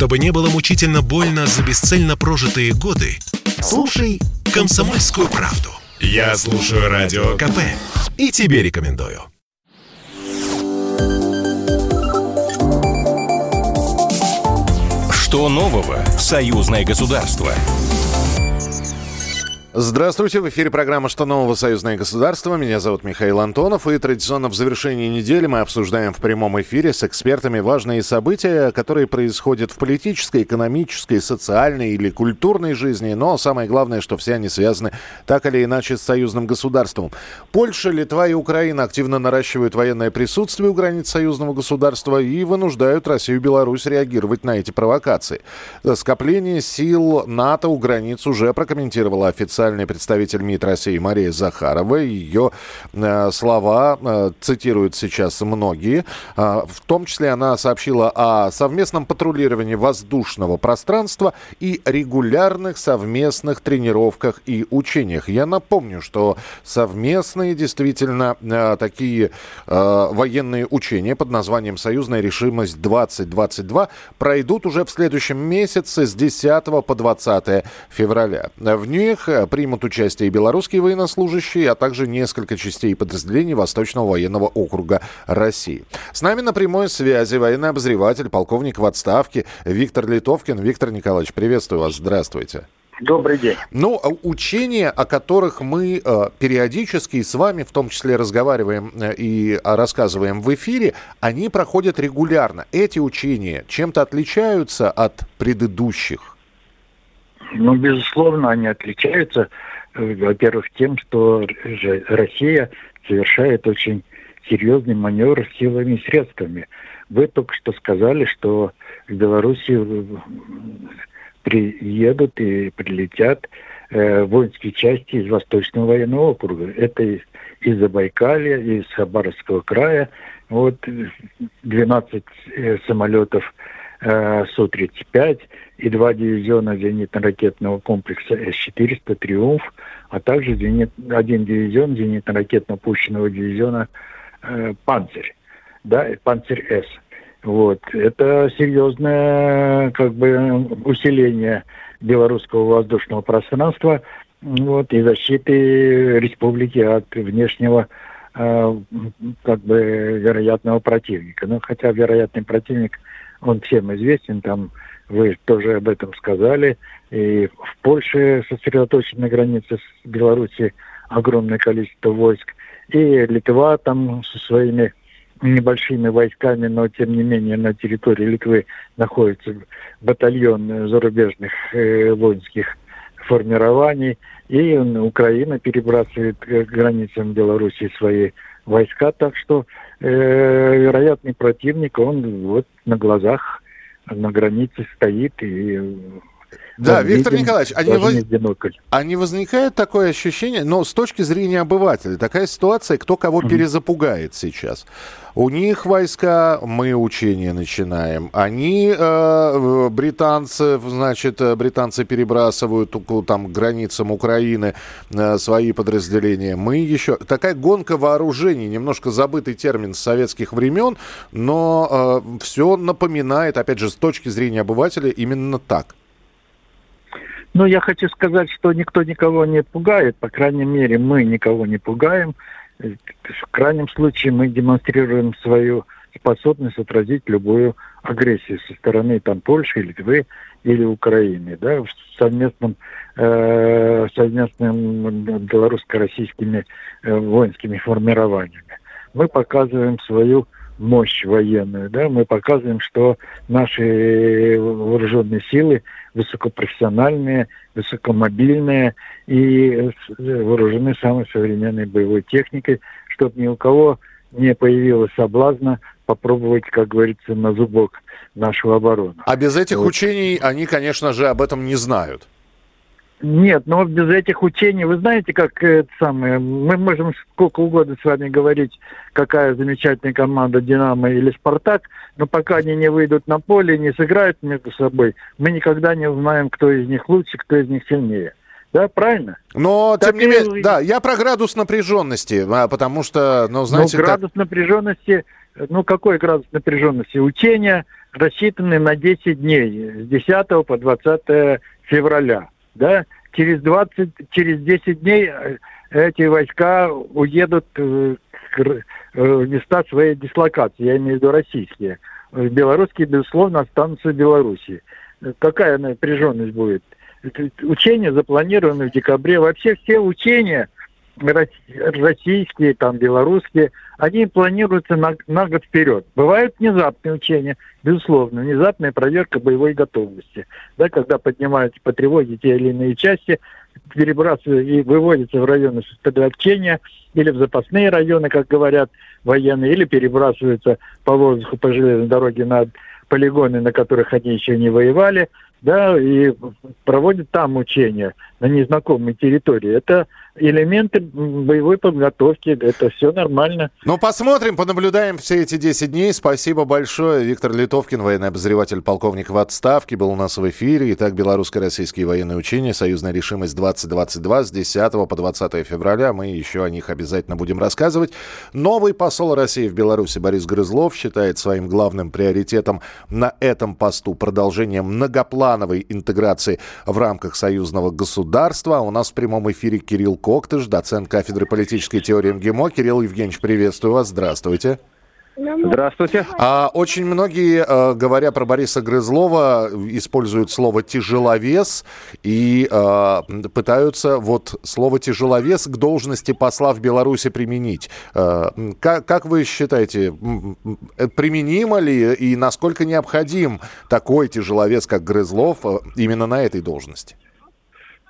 Чтобы не было мучительно больно за бесцельно прожитые годы, слушай «Комсомольскую правду». Я слушаю Радио КП и тебе рекомендую. Что нового в союзное государство? Здравствуйте, в эфире программа «Что нового? Союзное государство». Меня зовут Михаил Антонов. И традиционно в завершении недели мы обсуждаем в прямом эфире с экспертами важные события, которые происходят в политической, экономической, социальной или культурной жизни. Но самое главное, что все они связаны так или иначе с союзным государством. Польша, Литва и Украина активно наращивают военное присутствие у границ союзного государства и вынуждают Россию и Беларусь реагировать на эти провокации. Скопление сил НАТО у границ уже прокомментировала официально официальный представитель МИД России Мария Захарова. Ее э, слова э, цитируют сейчас многие. Э, в том числе она сообщила о совместном патрулировании воздушного пространства и регулярных совместных тренировках и учениях. Я напомню, что совместные действительно такие военные учения под названием «Союзная решимость 2022» пройдут уже в следующем месяце с 10 по 20 февраля. В них примут участие и белорусские военнослужащие, а также несколько частей подразделений Восточного военного округа России. С нами на прямой связи военный обозреватель, полковник в отставке Виктор Литовкин. Виктор Николаевич, приветствую вас. Здравствуйте. Добрый день. Ну, а учения, о которых мы э, периодически с вами, в том числе, разговариваем э, и рассказываем в эфире, они проходят регулярно. Эти учения чем-то отличаются от предыдущих? Ну, безусловно, они отличаются, э, во-первых, тем, что Россия совершает очень серьезный маневр силами и средствами. Вы только что сказали, что в Беларуси э, приедут и прилетят э, воинские части из Восточного военного округа. Это из, из Забайкалья, из Хабаровского края. Вот 12 э, самолетов Су-35 и два дивизиона зенитно-ракетного комплекса С-400 «Триумф», а также зенит, один дивизион зенитно-ракетно пущенного дивизиона э, «Панцирь», да, «Панцирь-С». Вот. Это серьезное как бы усиление белорусского воздушного пространства вот, и защиты республики от внешнего э, как бы вероятного противника. Ну, хотя вероятный противник, он всем известен, там вы тоже об этом сказали. И в Польше сосредоточено на границе с Белоруссией огромное количество войск. И Литва там со своими небольшими войсками, но тем не менее на территории Литвы находится батальон зарубежных э, воинских формирований. И Украина перебрасывает к границам Белоруссии свои войска, так что э, вероятный противник, он вот на глазах на границе стоит и да, Виктор Николаевич, а не, воз... а не возникает такое ощущение, но с точки зрения обывателя, такая ситуация, кто кого mm-hmm. перезапугает сейчас. У них войска, мы учения начинаем. Они, э, британцы, значит, э, британцы перебрасывают там к границам Украины э, свои подразделения. Мы еще... Такая гонка вооружений, немножко забытый термин с советских времен, но э, все напоминает, опять же, с точки зрения обывателя, именно так. Ну, я хочу сказать, что никто никого не пугает, по крайней мере, мы никого не пугаем. В крайнем случае мы демонстрируем свою способность отразить любую агрессию со стороны там Польши, Литвы или Украины, да, в совместном э, совместным белорусско-российскими э, воинскими формированиями. Мы показываем свою мощь военную, да, мы показываем, что наши вооруженные силы высокопрофессиональные, высокомобильные и вооружены самой современной боевой техникой, чтобы ни у кого не появилось соблазна попробовать, как говорится, на зубок нашу оборону. А без этих вот. учений они, конечно же, об этом не знают. Нет, но без этих учений, вы знаете, как это самое, мы можем сколько угодно с вами говорить, какая замечательная команда «Динамо» или «Спартак», но пока они не выйдут на поле, не сыграют между собой, мы никогда не узнаем, кто из них лучше, кто из них сильнее. Да, правильно? Но, так тем не менее, да, я про градус напряженности, а, потому что, ну, знаете... Ну, градус как... напряженности ну, какой градус напряженности? Учения рассчитаны на 10 дней, с 10 по 20 февраля. Да? Через, 20, через 10 дней э, эти войска уедут в места своей дислокации, я имею в виду российские. Белорусские, безусловно, останутся в Беларуси. Какая напряженность будет? Учения запланированы в декабре. Вообще все учения – российские, там, белорусские, они планируются на, на год вперед. Бывают внезапные учения, безусловно, внезапная проверка боевой готовности. Да, когда поднимаются по тревоге те или иные части, перебрасываются и выводятся в районы сосредоточения или в запасные районы, как говорят военные, или перебрасываются по воздуху, по железной дороге на полигоны, на которых они еще не воевали, да, и проводят там учения на незнакомой территории. Это элементы боевой подготовки. Это все нормально. Ну, посмотрим, понаблюдаем все эти 10 дней. Спасибо большое. Виктор Литовкин, военный обозреватель, полковник в отставке, был у нас в эфире. Итак, белорусско-российские военные учения, союзная решимость 2022 с 10 по 20 февраля. Мы еще о них обязательно будем рассказывать. Новый посол России в Беларуси Борис Грызлов считает своим главным приоритетом на этом посту продолжение многоплановой интеграции в рамках союзного государства. У нас в прямом эфире Кирилл Коктыш, доцент кафедры политической теории МГИМО. Кирилл Евгеньевич, приветствую вас. Здравствуйте. Здравствуйте. А, очень многие, э, говоря про Бориса Грызлова, используют слово «тяжеловес» и э, пытаются вот слово «тяжеловес» к должности посла в Беларуси применить. Э, как, как вы считаете, применимо ли и насколько необходим такой тяжеловес, как Грызлов, именно на этой должности?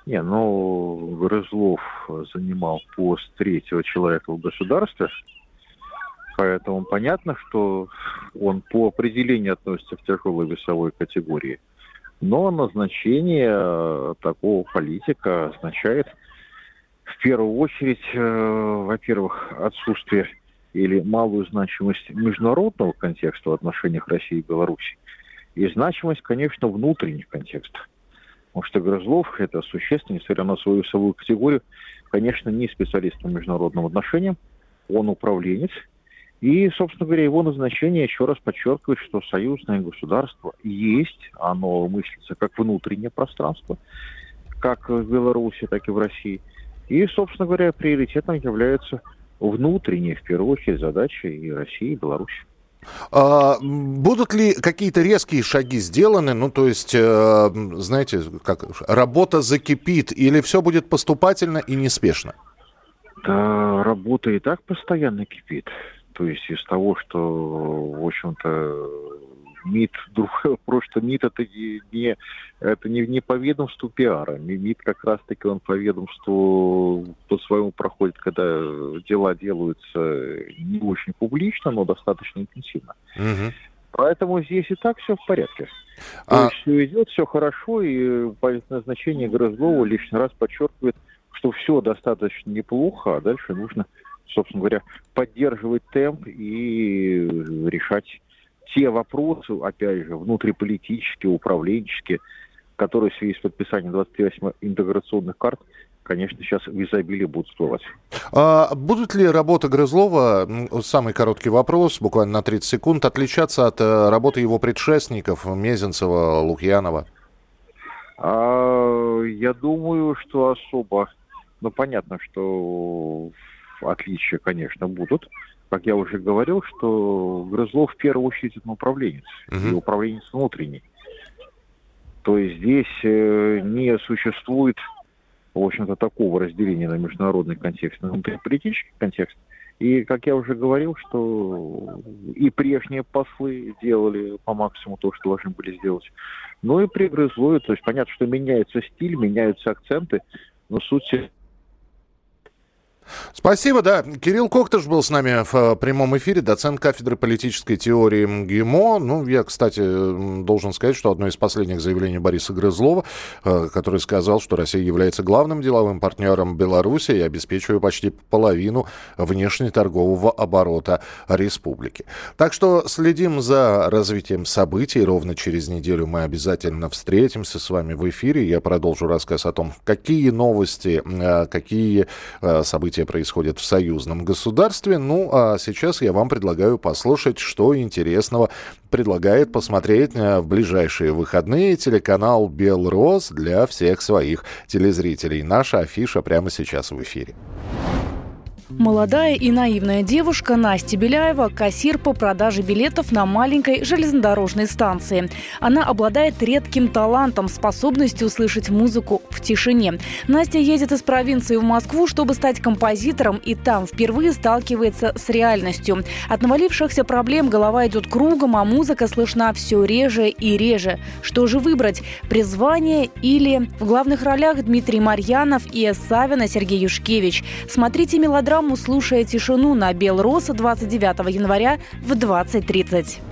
Не, ну, Грызлов занимал пост третьего человека в государстве, поэтому понятно, что он по определению относится к тяжелой весовой категории. Но назначение такого политика означает в первую очередь, э, во-первых, отсутствие или малую значимость международного контекста в отношениях России и Беларуси, и значимость, конечно, внутренних контекстов. Потому что Грызлов – это существенно, несмотря на свою весовую категорию, конечно, не специалист по международным отношениям, он управленец. И, собственно говоря, его назначение еще раз подчеркивает, что союзное государство есть, оно мыслится как внутреннее пространство, как в Беларуси, так и в России. И, собственно говоря, приоритетом являются внутренние, в первую очередь, задачи и России, и Беларуси. А, будут ли какие-то резкие шаги сделаны? Ну, то есть, э, знаете, как работа закипит, или все будет поступательно и неспешно? Да, работа и так постоянно кипит. То есть из того, что, в общем-то, МИД, просто МИД это не, это не, не по ведомству пиара. МИД как раз-таки он по ведомству по своему проходит, когда дела делаются не очень публично, но достаточно интенсивно. Угу. Поэтому здесь и так все в порядке. А... То есть все идет, все хорошо, и назначение Грызлова лишний раз подчеркивает, что все достаточно неплохо, а дальше нужно, собственно говоря, поддерживать темп и решать те вопросы, опять же, внутриполитические, управленческие, которые в связи с подписанием 28 интеграционных карт, конечно, сейчас в изобилии будут всплывать. А будут ли работа Грызлова, самый короткий вопрос, буквально на 30 секунд, отличаться от э, работы его предшественников Мезенцева, Лукьянова? А, я думаю, что особо. Ну, понятно, что отличия, конечно, будут как я уже говорил, что Грызлов в первую очередь это управленец, угу. и управленец внутренний. То есть здесь э, не существует, в общем-то, такого разделения на международный контекст, на внутриполитический контекст. И, как я уже говорил, что и прежние послы делали по максимуму то, что должны были сделать. Ну и при Грызлове, то есть понятно, что меняется стиль, меняются акценты, но суть Спасибо, да. Кирилл Коктыш был с нами в э, прямом эфире, доцент кафедры политической теории МГИМО. Ну, я, кстати, должен сказать, что одно из последних заявлений Бориса Грызлова, э, который сказал, что Россия является главным деловым партнером Беларуси и обеспечивает почти половину внешнеторгового оборота республики. Так что следим за развитием событий. Ровно через неделю мы обязательно встретимся с вами в эфире. Я продолжу рассказ о том, какие новости, э, какие события события происходят в союзном государстве. Ну, а сейчас я вам предлагаю послушать, что интересного предлагает посмотреть э, в ближайшие выходные телеканал «Белрос» для всех своих телезрителей. Наша афиша прямо сейчас в эфире. Молодая и наивная девушка Настя Беляева – кассир по продаже билетов на маленькой железнодорожной станции. Она обладает редким талантом, способностью услышать музыку в тишине. Настя едет из провинции в Москву, чтобы стать композитором, и там впервые сталкивается с реальностью. От навалившихся проблем голова идет кругом, а музыка слышна все реже и реже. Что же выбрать – призвание или… В главных ролях Дмитрий Марьянов и Савина Сергей Юшкевич. Смотрите мелодраму программу «Слушая тишину» на Белроса 29 января в 20.30.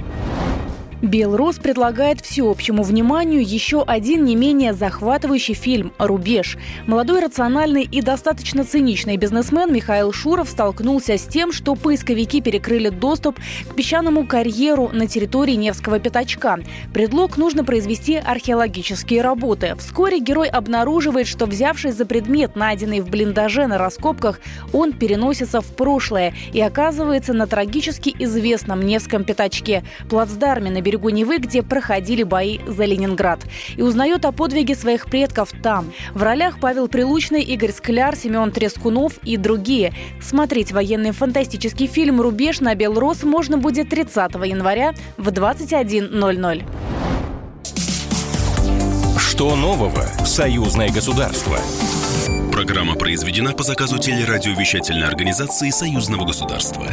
Белрос предлагает всеобщему вниманию еще один не менее захватывающий фильм «Рубеж». Молодой, рациональный и достаточно циничный бизнесмен Михаил Шуров столкнулся с тем, что поисковики перекрыли доступ к песчаному карьеру на территории Невского пятачка. Предлог нужно произвести археологические работы. Вскоре герой обнаруживает, что взявшись за предмет, найденный в блиндаже на раскопках, он переносится в прошлое и оказывается на трагически известном Невском пятачке, плацдарме на берегу Невы, где проходили бои за Ленинград. И узнает о подвиге своих предков там. В ролях Павел Прилучный, Игорь Скляр, Семен Трескунов и другие. Смотреть военный фантастический фильм «Рубеж» на Белрос можно будет 30 января в 21.00. Что нового в союзное государство? Программа произведена по заказу телерадиовещательной организации Союзного государства.